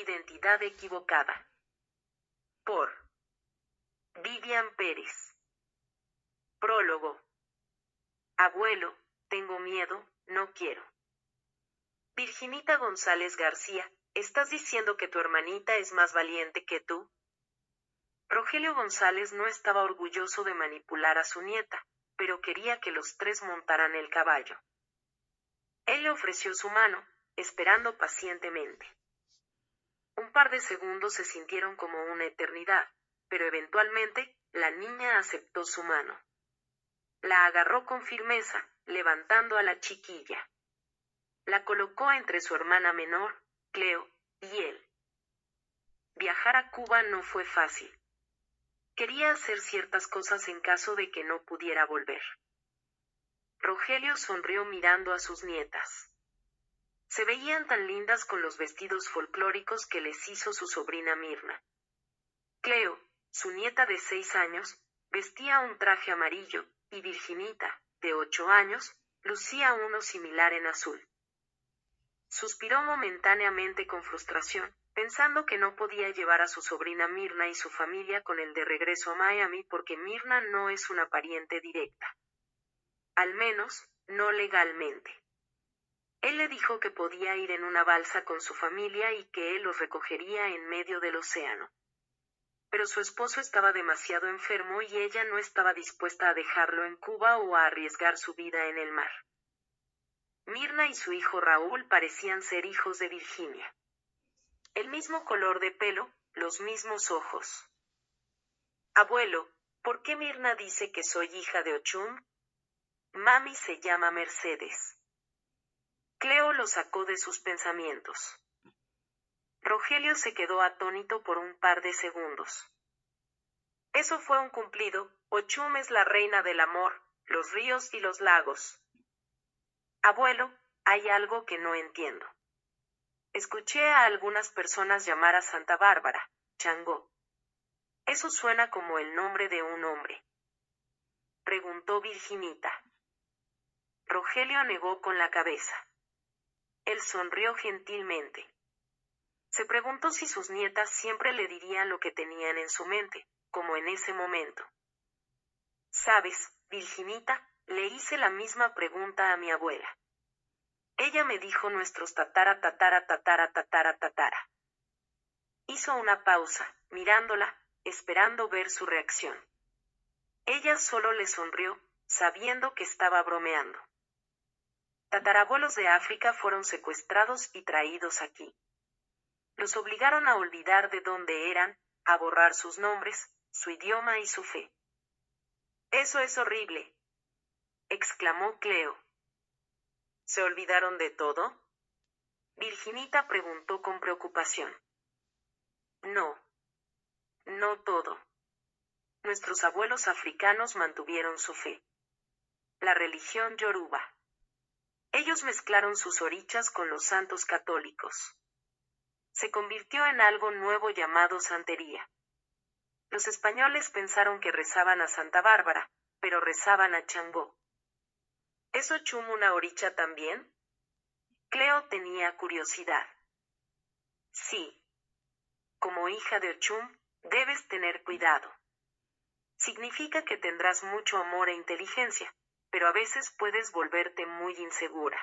Identidad equivocada. Por Vivian Pérez. Prólogo. Abuelo, tengo miedo, no quiero. Virginita González García, ¿estás diciendo que tu hermanita es más valiente que tú? Rogelio González no estaba orgulloso de manipular a su nieta, pero quería que los tres montaran el caballo. Él le ofreció su mano, esperando pacientemente. Un par de segundos se sintieron como una eternidad, pero eventualmente la niña aceptó su mano. La agarró con firmeza, levantando a la chiquilla. La colocó entre su hermana menor, Cleo, y él. Viajar a Cuba no fue fácil. Quería hacer ciertas cosas en caso de que no pudiera volver. Rogelio sonrió mirando a sus nietas. Se veían tan lindas con los vestidos folclóricos que les hizo su sobrina Mirna. Cleo, su nieta de seis años, vestía un traje amarillo, y Virginita, de ocho años, lucía uno similar en azul. Suspiró momentáneamente con frustración, pensando que no podía llevar a su sobrina Mirna y su familia con el de regreso a Miami porque Mirna no es una pariente directa. Al menos, no legalmente. Él le dijo que podía ir en una balsa con su familia y que él los recogería en medio del océano. Pero su esposo estaba demasiado enfermo y ella no estaba dispuesta a dejarlo en Cuba o a arriesgar su vida en el mar. Mirna y su hijo Raúl parecían ser hijos de Virginia. El mismo color de pelo, los mismos ojos. Abuelo, ¿por qué Mirna dice que soy hija de Ochum? Mami se llama Mercedes. Cleo lo sacó de sus pensamientos. Rogelio se quedó atónito por un par de segundos. Eso fue un cumplido, Ochum es la reina del amor, los ríos y los lagos. Abuelo, hay algo que no entiendo. Escuché a algunas personas llamar a Santa Bárbara, Changó. Eso suena como el nombre de un hombre. Preguntó Virginita. Rogelio negó con la cabeza. Él sonrió gentilmente. Se preguntó si sus nietas siempre le dirían lo que tenían en su mente, como en ese momento. Sabes, Virginita, le hice la misma pregunta a mi abuela. Ella me dijo nuestros tatara tatara tatara tatara tatara. Hizo una pausa, mirándola, esperando ver su reacción. Ella solo le sonrió, sabiendo que estaba bromeando. Tatarabuelos de África fueron secuestrados y traídos aquí. Los obligaron a olvidar de dónde eran, a borrar sus nombres, su idioma y su fe. Eso es horrible, exclamó Cleo. ¿Se olvidaron de todo? Virginita preguntó con preocupación. No. No todo. Nuestros abuelos africanos mantuvieron su fe. La religión yoruba. Ellos mezclaron sus orichas con los santos católicos. Se convirtió en algo nuevo llamado santería. Los españoles pensaron que rezaban a Santa Bárbara, pero rezaban a Changó. ¿Es Ochum una oricha también? Cleo tenía curiosidad. Sí. Como hija de Ochum, debes tener cuidado. Significa que tendrás mucho amor e inteligencia, pero a veces puedes volverte muy insegura.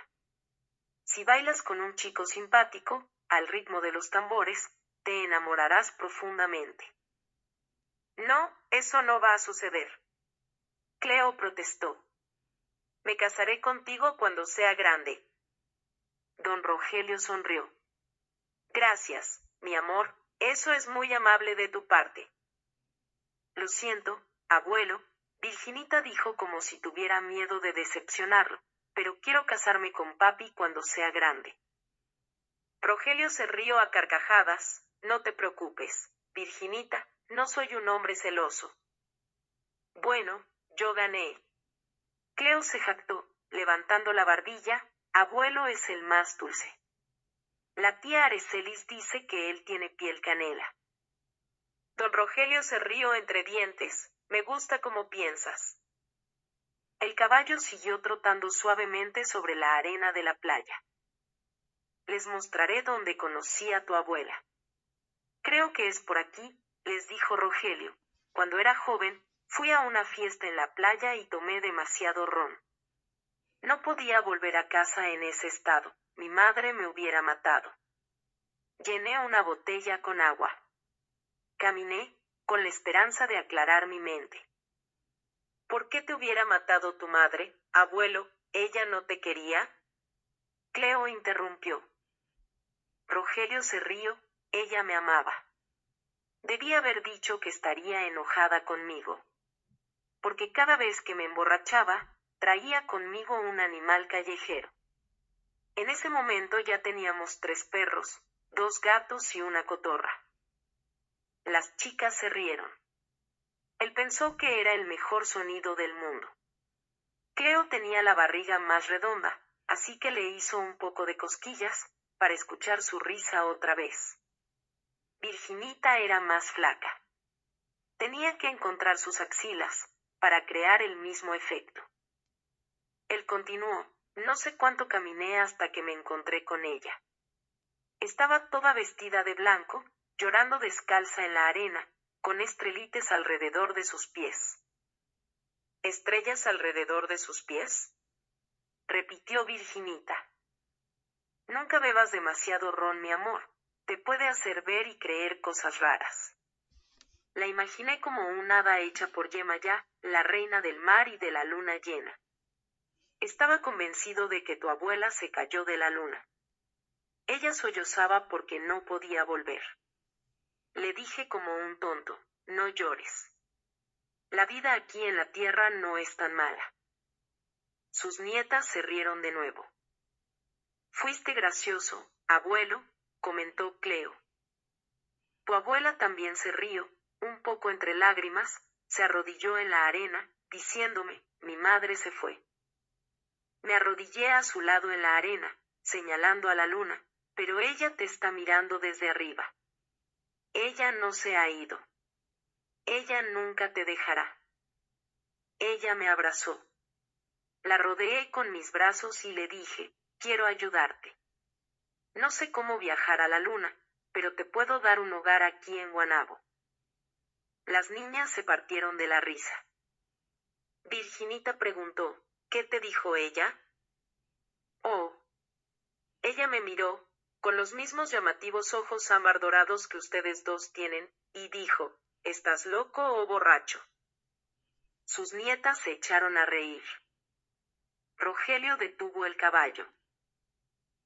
Si bailas con un chico simpático, al ritmo de los tambores, te enamorarás profundamente. No, eso no va a suceder. Cleo protestó. Me casaré contigo cuando sea grande. Don Rogelio sonrió. Gracias, mi amor, eso es muy amable de tu parte. Lo siento, abuelo, Virginita dijo como si tuviera miedo de decepcionarlo, pero quiero casarme con papi cuando sea grande. Rogelio se rió a carcajadas, no te preocupes, Virginita, no soy un hombre celoso. Bueno, yo gané. Cleo se jactó, levantando la barbilla, abuelo es el más dulce. La tía Arecelis dice que él tiene piel canela. Don Rogelio se rió entre dientes, me gusta como piensas. El caballo siguió trotando suavemente sobre la arena de la playa. Les mostraré dónde conocí a tu abuela. Creo que es por aquí, les dijo Rogelio. Cuando era joven, fui a una fiesta en la playa y tomé demasiado ron. No podía volver a casa en ese estado, mi madre me hubiera matado. Llené una botella con agua. Caminé, con la esperanza de aclarar mi mente. ¿Por qué te hubiera matado tu madre, abuelo? ¿Ella no te quería? Cleo interrumpió. Rogelio se rió, ella me amaba. Debía haber dicho que estaría enojada conmigo. Porque cada vez que me emborrachaba, traía conmigo un animal callejero. En ese momento ya teníamos tres perros, dos gatos y una cotorra. Las chicas se rieron. Él pensó que era el mejor sonido del mundo. Cleo tenía la barriga más redonda, así que le hizo un poco de cosquillas, para escuchar su risa otra vez. Virginita era más flaca. Tenía que encontrar sus axilas, para crear el mismo efecto. Él continuó, no sé cuánto caminé hasta que me encontré con ella. Estaba toda vestida de blanco, llorando descalza en la arena, con estrelites alrededor de sus pies. ¿Estrellas alrededor de sus pies? repitió Virginita. Nunca bebas demasiado ron, mi amor, te puede hacer ver y creer cosas raras. La imaginé como un hada hecha por Yemayá, la reina del mar y de la luna llena. Estaba convencido de que tu abuela se cayó de la luna. Ella sollozaba porque no podía volver. Le dije como un tonto, no llores. La vida aquí en la tierra no es tan mala. Sus nietas se rieron de nuevo. Fuiste gracioso, abuelo, comentó Cleo. Tu abuela también se rió, un poco entre lágrimas, se arrodilló en la arena, diciéndome, mi madre se fue. Me arrodillé a su lado en la arena, señalando a la luna, pero ella te está mirando desde arriba. Ella no se ha ido. Ella nunca te dejará. Ella me abrazó. La rodeé con mis brazos y le dije, quiero ayudarte. No sé cómo viajar a la luna, pero te puedo dar un hogar aquí en Guanabo. Las niñas se partieron de la risa. Virginita preguntó, ¿qué te dijo ella? Oh. Ella me miró, con los mismos llamativos ojos ámbar dorados que ustedes dos tienen, y dijo, ¿estás loco o borracho? Sus nietas se echaron a reír. Rogelio detuvo el caballo.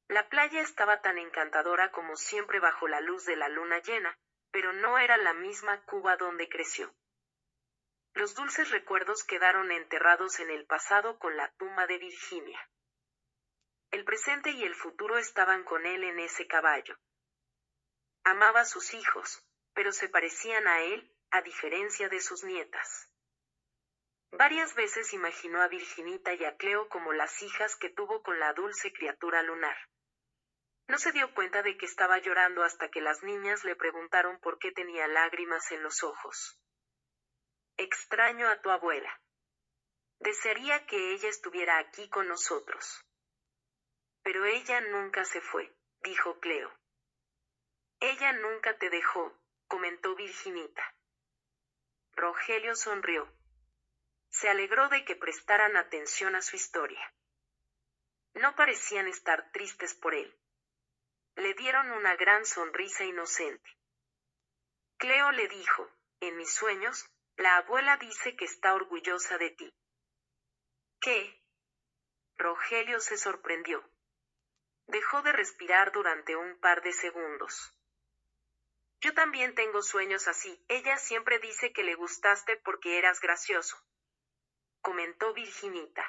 La playa estaba tan encantadora como siempre bajo la luz de la luna llena, pero no era la misma Cuba donde creció. Los dulces recuerdos quedaron enterrados en el pasado con la tumba de Virginia. El presente y el futuro estaban con él en ese caballo. Amaba a sus hijos, pero se parecían a él, a diferencia de sus nietas. Varias veces imaginó a Virginita y a Cleo como las hijas que tuvo con la dulce criatura lunar. No se dio cuenta de que estaba llorando hasta que las niñas le preguntaron por qué tenía lágrimas en los ojos. Extraño a tu abuela. Desearía que ella estuviera aquí con nosotros. Pero ella nunca se fue, dijo Cleo. Ella nunca te dejó, comentó Virginita. Rogelio sonrió se alegró de que prestaran atención a su historia. No parecían estar tristes por él. Le dieron una gran sonrisa inocente. Cleo le dijo, en mis sueños, la abuela dice que está orgullosa de ti. ¿Qué? Rogelio se sorprendió. Dejó de respirar durante un par de segundos. Yo también tengo sueños así. Ella siempre dice que le gustaste porque eras gracioso comentó Virginita.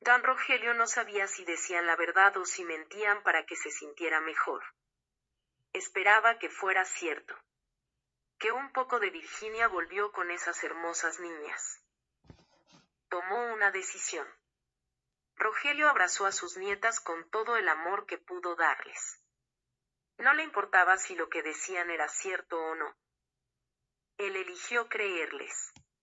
Don Rogelio no sabía si decían la verdad o si mentían para que se sintiera mejor. Esperaba que fuera cierto. Que un poco de Virginia volvió con esas hermosas niñas. Tomó una decisión. Rogelio abrazó a sus nietas con todo el amor que pudo darles. No le importaba si lo que decían era cierto o no. Él eligió creerles.